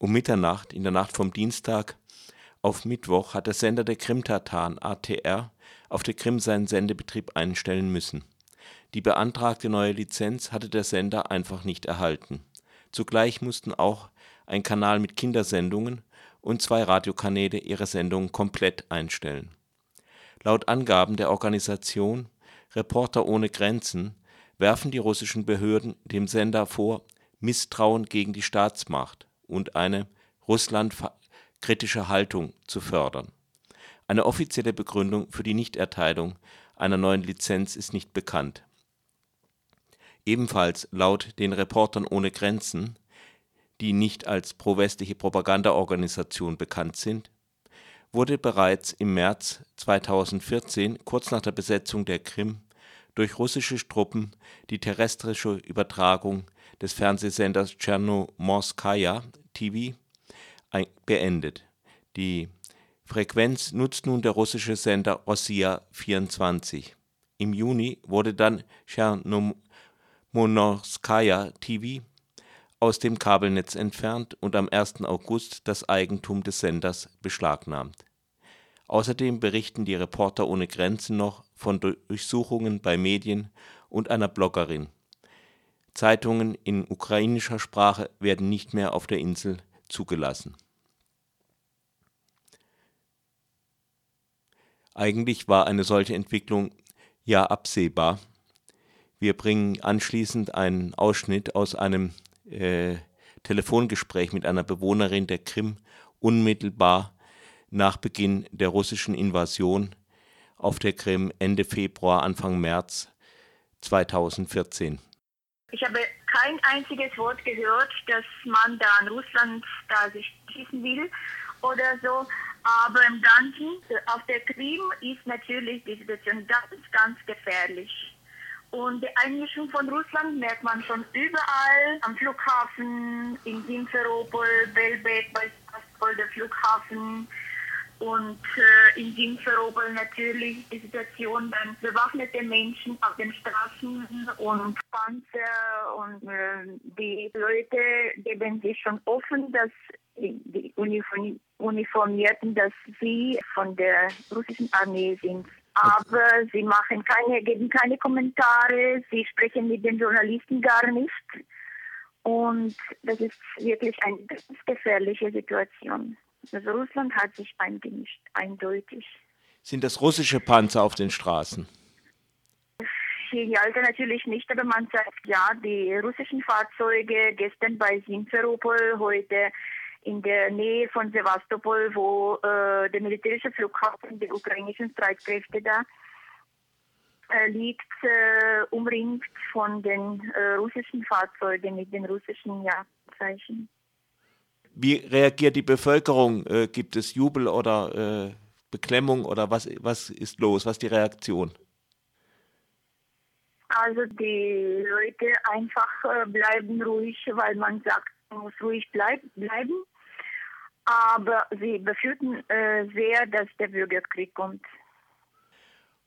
Um Mitternacht in der Nacht vom Dienstag auf Mittwoch hat der Sender der Krimtataren ATR auf der Krim seinen Sendebetrieb einstellen müssen. Die beantragte neue Lizenz hatte der Sender einfach nicht erhalten. Zugleich mussten auch ein Kanal mit Kindersendungen und zwei Radiokanäle ihre Sendungen komplett einstellen. Laut Angaben der Organisation Reporter ohne Grenzen werfen die russischen Behörden dem Sender vor, Misstrauen gegen die Staatsmacht und eine russlandkritische Haltung zu fördern. Eine offizielle Begründung für die Nichterteilung einer neuen Lizenz ist nicht bekannt. Ebenfalls laut den Reportern ohne Grenzen, die nicht als prowestliche Propagandaorganisation bekannt sind, wurde bereits im März 2014, kurz nach der Besetzung der Krim, durch russische Truppen die terrestrische Übertragung des Fernsehsenders Tschernomorskaja TV beendet. Die Frequenz nutzt nun der russische Sender Rossiya 24. Im Juni wurde dann Tschernomorskaja TV aus dem Kabelnetz entfernt und am 1. August das Eigentum des Senders beschlagnahmt. Außerdem berichten die Reporter ohne Grenzen noch von Durchsuchungen bei Medien und einer Bloggerin. Zeitungen in ukrainischer Sprache werden nicht mehr auf der Insel zugelassen. Eigentlich war eine solche Entwicklung ja absehbar. Wir bringen anschließend einen Ausschnitt aus einem äh, Telefongespräch mit einer Bewohnerin der Krim unmittelbar nach Beginn der russischen Invasion auf der Krim Ende Februar, Anfang März 2014. Ich habe kein einziges Wort gehört, dass man da an Russland da sich schießen will oder so. Aber im Ganzen, auf der Krim ist natürlich die Situation ganz, ganz gefährlich. Und die Einmischung von Russland merkt man schon überall, am Flughafen, in Simferopol, Belbek, bei der Flughafen, und äh, in Simferopol natürlich die Situation dann bewaffnete Menschen auf den Straßen und Panzer und äh, die Leute geben sich schon offen, dass die Uniform Uniformierten, dass sie von der russischen Armee sind. Aber sie machen keine, geben keine Kommentare, sie sprechen mit den Journalisten gar nicht. Und das ist wirklich eine ganz gefährliche Situation. Also Russland hat sich eingemischt, eindeutig. Sind das russische Panzer auf den Straßen? Die alte natürlich nicht, aber man sagt ja, die russischen Fahrzeuge gestern bei Simferopol, heute in der Nähe von Sevastopol, wo äh, der militärische Flughafen der ukrainischen Streitkräfte da äh, liegt, äh, umringt von den äh, russischen Fahrzeugen mit den russischen Jagdzeichen. Wie reagiert die Bevölkerung? Äh, gibt es Jubel oder äh, Beklemmung oder was, was ist los? Was ist die Reaktion? Also die Leute einfach äh, bleiben ruhig, weil man sagt, man muss ruhig bleib, bleiben. Aber sie befürchten äh, sehr, dass der Bürgerkrieg kommt.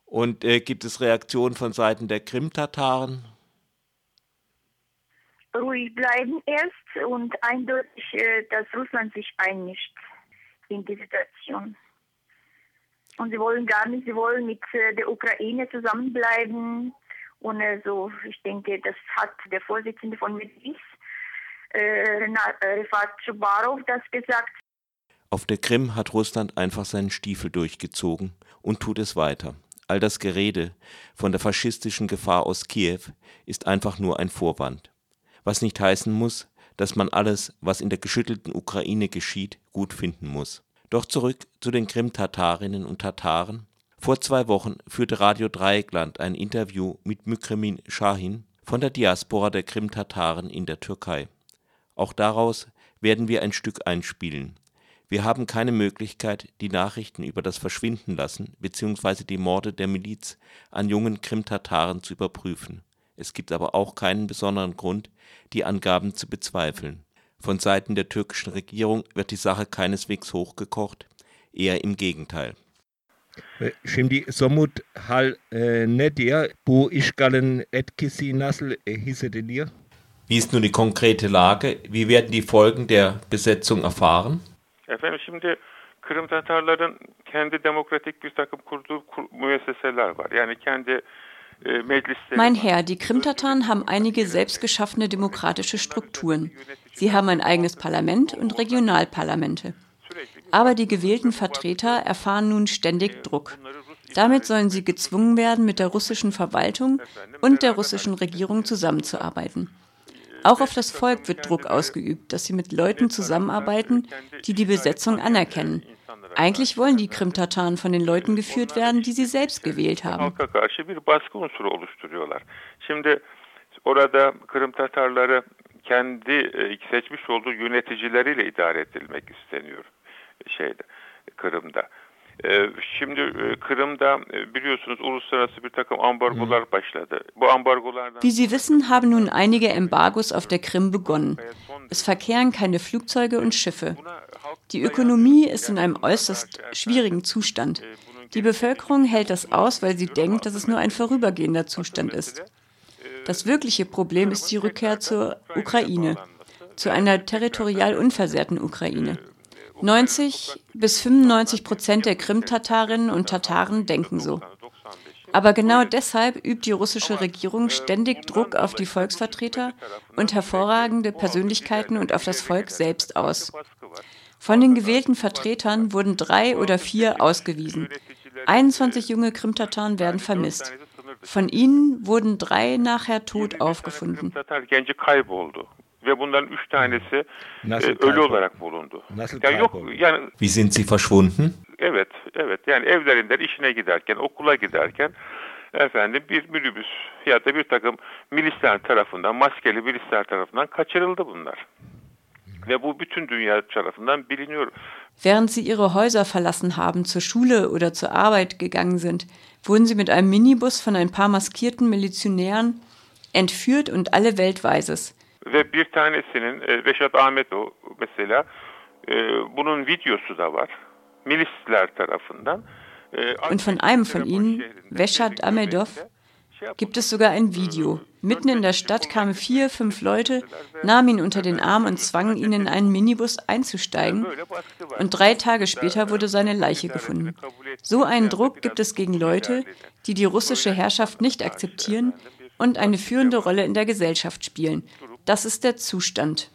Und äh, gibt es Reaktionen von Seiten der Krim-Tataren? Ruhig bleiben erst und eindeutig, äh, dass Russland sich einmischt in die Situation. Und sie wollen gar nicht, sie wollen mit äh, der Ukraine zusammenbleiben. Und also ich denke, das hat der Vorsitzende von Medis, äh, Rifat Chubarov, das gesagt. Auf der Krim hat Russland einfach seinen Stiefel durchgezogen und tut es weiter. All das Gerede von der faschistischen Gefahr aus Kiew ist einfach nur ein Vorwand was nicht heißen muss, dass man alles, was in der geschüttelten Ukraine geschieht, gut finden muss. Doch zurück zu den Krim-Tatarinnen und Tataren. Vor zwei Wochen führte Radio Dreieckland ein Interview mit Mükremin Shahin von der Diaspora der Krim-Tataren in der Türkei. Auch daraus werden wir ein Stück einspielen. Wir haben keine Möglichkeit, die Nachrichten über das Verschwindenlassen bzw. die Morde der Miliz an jungen Krim-Tataren zu überprüfen. Es gibt aber auch keinen besonderen Grund, die Angaben zu bezweifeln. Von Seiten der türkischen Regierung wird die Sache keineswegs hochgekocht, eher im Gegenteil. Şimdi somut hal e, nedir? Bu işgalin etkisi nasıl hissediliyor? Wie ist nun die konkrete Lage? Wie werden die Folgen der Besetzung erfahren? Efendim şimdi Kırım Tatarların kendi demokratik bir takım kurduğu kur, müesseseler var. Yani kendi mein Herr, die Krimtataren haben einige selbstgeschaffene demokratische Strukturen. Sie haben ein eigenes Parlament und Regionalparlamente. Aber die gewählten Vertreter erfahren nun ständig Druck. Damit sollen sie gezwungen werden, mit der russischen Verwaltung und der russischen Regierung zusammenzuarbeiten. Auch auf das Volk wird Druck ausgeübt, dass sie mit Leuten zusammenarbeiten, die die Besetzung anerkennen. Eigentlich wollen die Krim-Tataren von den Leuten geführt werden, die sie selbst gewählt haben. orada Kırım Tatarları kendi e, seçmiş olduğu yöneticileriyle idare edilmek isteniyor şeyde Kırım'da. Şimdi Kırım'da biliyorsunuz uluslararası bir takım ambargolar başladı. Bu ambargolardan Wie Sie wissen, haben nun einige Embargos auf der Krim begonnen. Es verkehren keine Flugzeuge und Schiffe. Die Ökonomie ist in einem äußerst schwierigen Zustand. Die Bevölkerung hält das aus, weil sie denkt, dass es nur ein vorübergehender Zustand ist. Das wirkliche Problem ist die Rückkehr zur Ukraine, zu einer territorial unversehrten Ukraine. 90 bis 95 Prozent der Krim-Tatarinnen und Tataren denken so. Aber genau deshalb übt die russische Regierung ständig Druck auf die Volksvertreter und hervorragende Persönlichkeiten und auf das Volk selbst aus. Von den gewählten Vertretern wurden drei oder vier ausgewiesen. 21 junge Krim-Tataren werden vermisst. Von ihnen wurden drei nachher tot aufgefunden. Wie sind sie verschwunden? Efendim bir minibüs ya da bir takım milisler tarafından, maskeli milisler tarafından kaçırıldı bunlar. Während sie ihre Häuser verlassen haben, zur Schule oder zur Arbeit gegangen sind, wurden sie mit einem Minibus von ein paar maskierten Milizionären entführt und alle Welt weiß es. Ve bir tanesinin e, Reşat Ahmetov mesela e, bunun videosu da var. Milisler tarafından. E, und von einem von ihnen, Veshat Amedov, gibt es sogar ein Video. Mitten in der Stadt kamen vier, fünf Leute, nahmen ihn unter den Arm und zwangen ihn in einen Minibus einzusteigen. Und drei Tage später wurde seine Leiche gefunden. So einen Druck gibt es gegen Leute, die die russische Herrschaft nicht akzeptieren und eine führende Rolle in der Gesellschaft spielen. Das ist der Zustand.